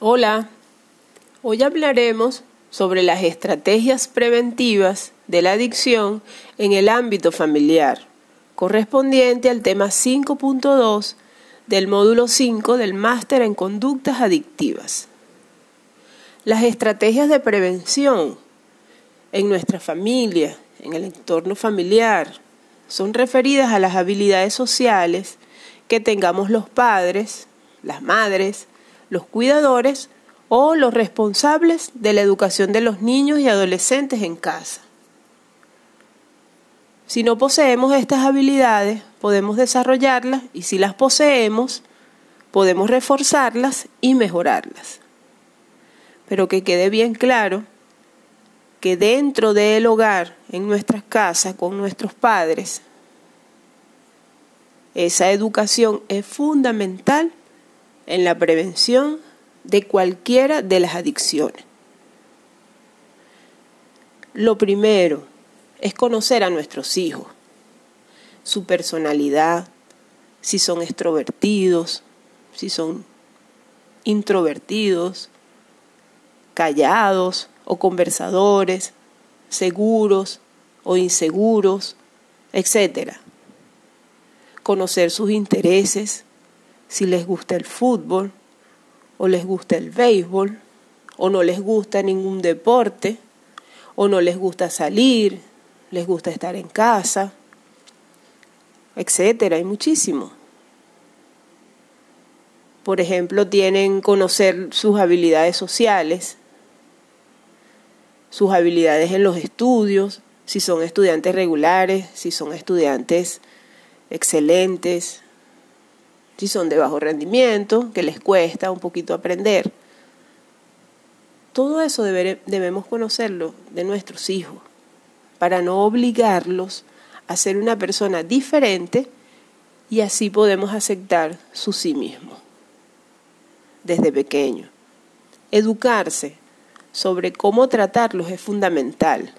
Hola, hoy hablaremos sobre las estrategias preventivas de la adicción en el ámbito familiar, correspondiente al tema 5.2 del módulo 5 del máster en conductas adictivas. Las estrategias de prevención en nuestra familia, en el entorno familiar, son referidas a las habilidades sociales que tengamos los padres, las madres, los cuidadores o los responsables de la educación de los niños y adolescentes en casa. Si no poseemos estas habilidades, podemos desarrollarlas y si las poseemos, podemos reforzarlas y mejorarlas. Pero que quede bien claro que dentro del hogar, en nuestras casas, con nuestros padres, esa educación es fundamental en la prevención de cualquiera de las adicciones. Lo primero es conocer a nuestros hijos, su personalidad, si son extrovertidos, si son introvertidos, callados o conversadores, seguros o inseguros, etc. Conocer sus intereses, si les gusta el fútbol, o les gusta el béisbol, o no les gusta ningún deporte, o no les gusta salir, les gusta estar en casa, etcétera, hay muchísimo. Por ejemplo, tienen conocer sus habilidades sociales, sus habilidades en los estudios, si son estudiantes regulares, si son estudiantes excelentes, si son de bajo rendimiento, que les cuesta un poquito aprender. Todo eso debemos conocerlo de nuestros hijos para no obligarlos a ser una persona diferente y así podemos aceptar su sí mismo desde pequeño. Educarse sobre cómo tratarlos es fundamental,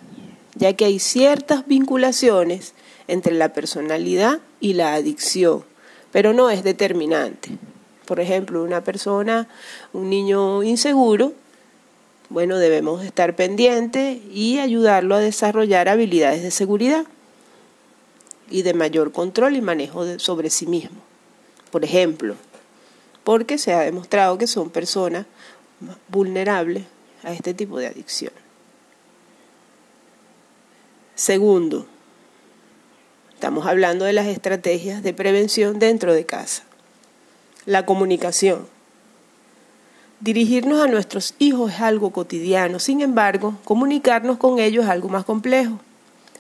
ya que hay ciertas vinculaciones entre la personalidad y la adicción pero no es determinante. Por ejemplo, una persona, un niño inseguro, bueno, debemos estar pendientes y ayudarlo a desarrollar habilidades de seguridad y de mayor control y manejo sobre sí mismo. Por ejemplo, porque se ha demostrado que son personas vulnerables a este tipo de adicción. Segundo, Estamos hablando de las estrategias de prevención dentro de casa. La comunicación. Dirigirnos a nuestros hijos es algo cotidiano, sin embargo, comunicarnos con ellos es algo más complejo.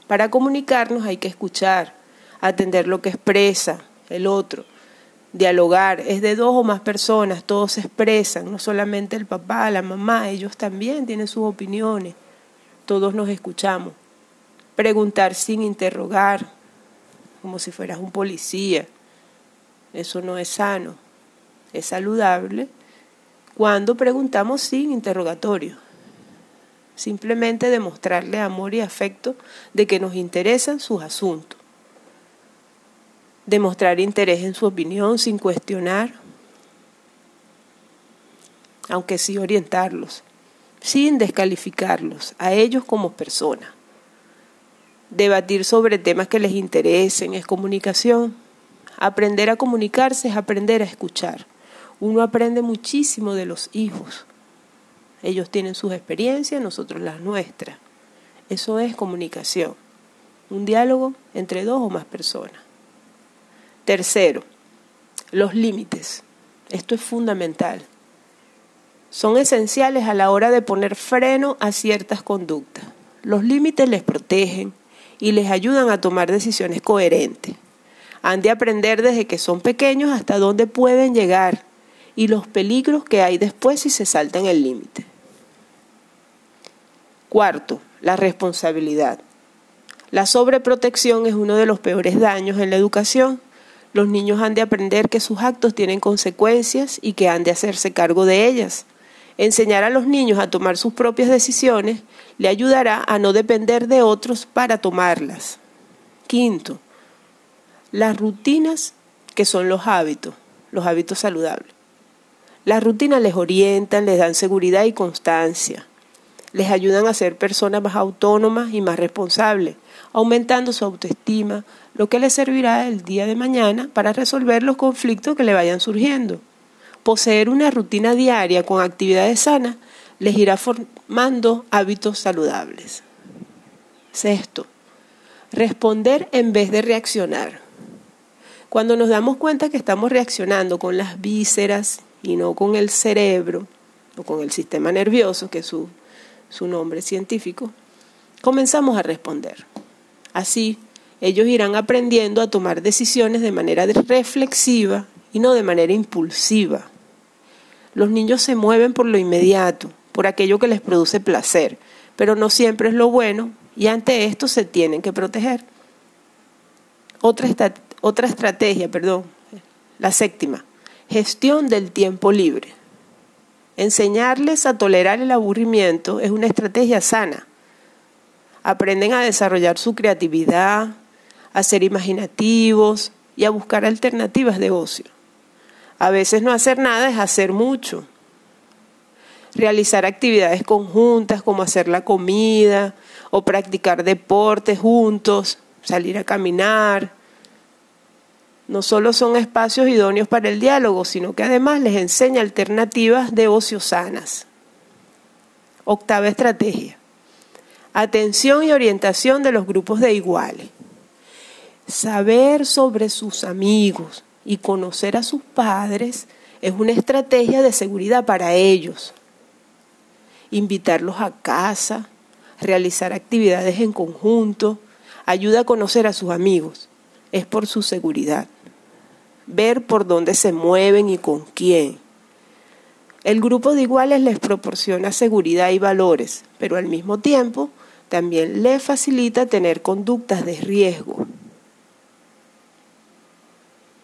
Para comunicarnos hay que escuchar, atender lo que expresa el otro, dialogar, es de dos o más personas, todos se expresan, no solamente el papá, la mamá, ellos también tienen sus opiniones, todos nos escuchamos. Preguntar sin interrogar, como si fueras un policía. Eso no es sano. Es saludable cuando preguntamos sin interrogatorio. Simplemente demostrarle amor y afecto de que nos interesan sus asuntos. Demostrar interés en su opinión sin cuestionar, aunque sí orientarlos, sin descalificarlos a ellos como personas. Debatir sobre temas que les interesen es comunicación. Aprender a comunicarse es aprender a escuchar. Uno aprende muchísimo de los hijos. Ellos tienen sus experiencias, nosotros las nuestras. Eso es comunicación. Un diálogo entre dos o más personas. Tercero, los límites. Esto es fundamental. Son esenciales a la hora de poner freno a ciertas conductas. Los límites les protegen, y les ayudan a tomar decisiones coherentes. Han de aprender desde que son pequeños hasta dónde pueden llegar y los peligros que hay después si se saltan el límite. Cuarto, la responsabilidad. La sobreprotección es uno de los peores daños en la educación. Los niños han de aprender que sus actos tienen consecuencias y que han de hacerse cargo de ellas. Enseñar a los niños a tomar sus propias decisiones le ayudará a no depender de otros para tomarlas. Quinto, las rutinas que son los hábitos, los hábitos saludables. Las rutinas les orientan, les dan seguridad y constancia. Les ayudan a ser personas más autónomas y más responsables, aumentando su autoestima, lo que les servirá el día de mañana para resolver los conflictos que le vayan surgiendo. Poseer una rutina diaria con actividades sanas les irá formando hábitos saludables. Sexto, responder en vez de reaccionar. Cuando nos damos cuenta que estamos reaccionando con las vísceras y no con el cerebro o con el sistema nervioso, que es su, su nombre científico, comenzamos a responder. Así, ellos irán aprendiendo a tomar decisiones de manera reflexiva y no de manera impulsiva. Los niños se mueven por lo inmediato, por aquello que les produce placer, pero no siempre es lo bueno y ante esto se tienen que proteger. Otra, otra estrategia, perdón, la séptima, Gestión del tiempo libre. Enseñarles a tolerar el aburrimiento es una estrategia sana. Aprenden a desarrollar su creatividad, a ser imaginativos y a buscar alternativas de ocio. A veces no hacer nada es hacer mucho. Realizar actividades conjuntas como hacer la comida o practicar deportes juntos, salir a caminar, no solo son espacios idóneos para el diálogo, sino que además les enseña alternativas de ocio sanas. Octava estrategia. Atención y orientación de los grupos de iguales. Saber sobre sus amigos y conocer a sus padres es una estrategia de seguridad para ellos. Invitarlos a casa, realizar actividades en conjunto, ayuda a conocer a sus amigos. Es por su seguridad ver por dónde se mueven y con quién. El grupo de iguales les proporciona seguridad y valores, pero al mismo tiempo también les facilita tener conductas de riesgo.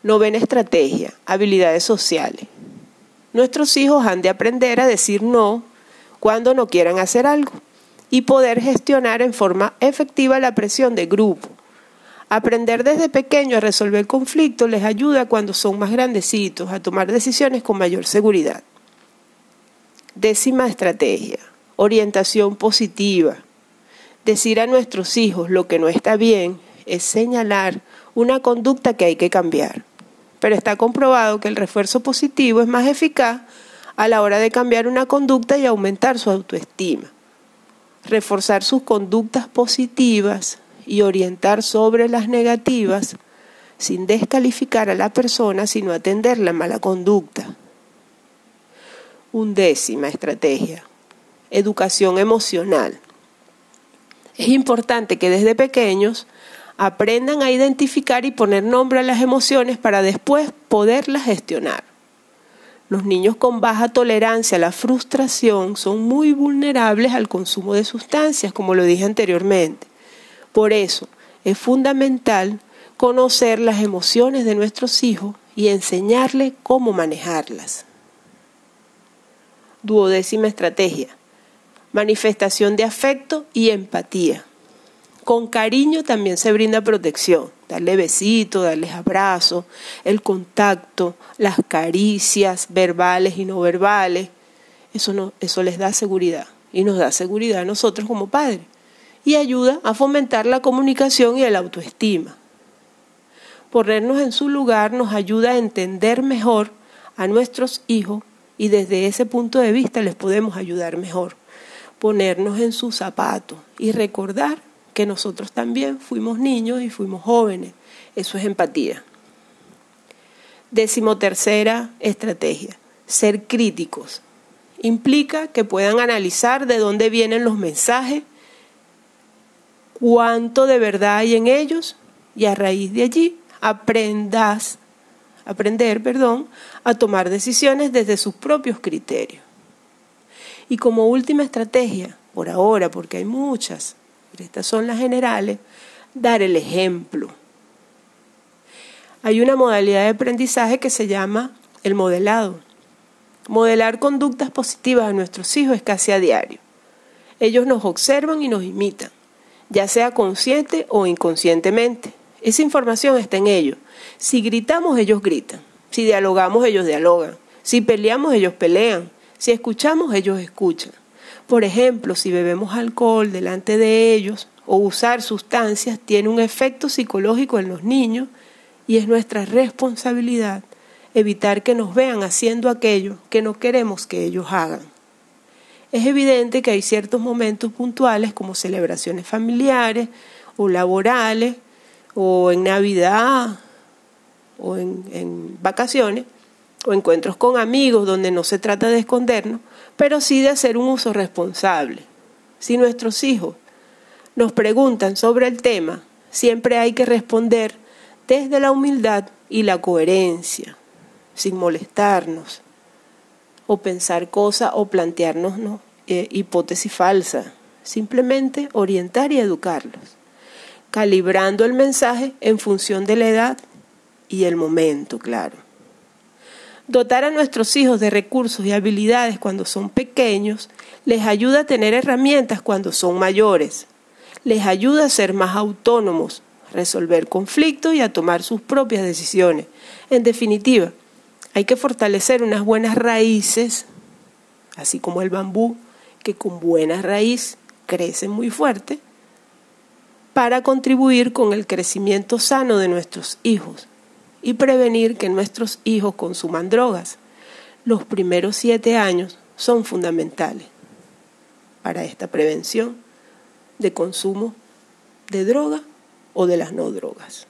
Novena estrategia, habilidades sociales. Nuestros hijos han de aprender a decir no cuando no quieran hacer algo y poder gestionar en forma efectiva la presión de grupo Aprender desde pequeño a resolver conflictos les ayuda cuando son más grandecitos a tomar decisiones con mayor seguridad. Décima estrategia, orientación positiva. Decir a nuestros hijos lo que no está bien es señalar una conducta que hay que cambiar. Pero está comprobado que el refuerzo positivo es más eficaz a la hora de cambiar una conducta y aumentar su autoestima. Reforzar sus conductas positivas y orientar sobre las negativas sin descalificar a la persona, sino atender la mala conducta. Undécima estrategia, educación emocional. Es importante que desde pequeños aprendan a identificar y poner nombre a las emociones para después poderlas gestionar. Los niños con baja tolerancia a la frustración son muy vulnerables al consumo de sustancias, como lo dije anteriormente. Por eso es fundamental conocer las emociones de nuestros hijos y enseñarles cómo manejarlas. Duodécima estrategia. Manifestación de afecto y empatía. Con cariño también se brinda protección. Darle besitos, darles abrazos, el contacto, las caricias verbales y no verbales. Eso, no, eso les da seguridad y nos da seguridad a nosotros como padres y ayuda a fomentar la comunicación y el autoestima. Ponernos en su lugar nos ayuda a entender mejor a nuestros hijos y desde ese punto de vista les podemos ayudar mejor. Ponernos en sus zapatos y recordar que nosotros también fuimos niños y fuimos jóvenes. Eso es empatía. Decimotercera estrategia, ser críticos. Implica que puedan analizar de dónde vienen los mensajes cuánto de verdad hay en ellos y a raíz de allí aprendas, aprender, perdón, a tomar decisiones desde sus propios criterios. Y como última estrategia, por ahora, porque hay muchas, estas son las generales, dar el ejemplo. Hay una modalidad de aprendizaje que se llama el modelado. Modelar conductas positivas a nuestros hijos es casi a diario. Ellos nos observan y nos imitan ya sea consciente o inconscientemente. Esa información está en ellos. Si gritamos, ellos gritan. Si dialogamos, ellos dialogan. Si peleamos, ellos pelean. Si escuchamos, ellos escuchan. Por ejemplo, si bebemos alcohol delante de ellos o usar sustancias tiene un efecto psicológico en los niños y es nuestra responsabilidad evitar que nos vean haciendo aquello que no queremos que ellos hagan. Es evidente que hay ciertos momentos puntuales como celebraciones familiares o laborales o en Navidad o en, vacaciones o encuentros con amigos donde no se trata de escondernos, pero sí de hacer un uso responsable. Si nuestros hijos nos preguntan sobre el tema, siempre hay que responder desde la humildad y la coherencia, sin molestarnos o pensar cosas o plantearnos eh, hipótesis falsas. Simplemente orientar y educarlos, calibrando el mensaje en función de la edad y el momento, claro. Dotar a nuestros hijos de recursos y habilidades cuando son pequeños les ayuda a tener herramientas cuando son mayores. Les ayuda a ser más autónomos, resolver conflictos y a tomar sus propias decisiones. En definitiva, hay que fortalecer unas buenas raíces, así como el bambú, que con buena raíz crece muy fuerte, para contribuir con el crecimiento sano de nuestros hijos y prevenir que nuestros hijos consuman drogas. Los primeros siete años son fundamentales para esta prevención de consumo de droga o de las no drogas.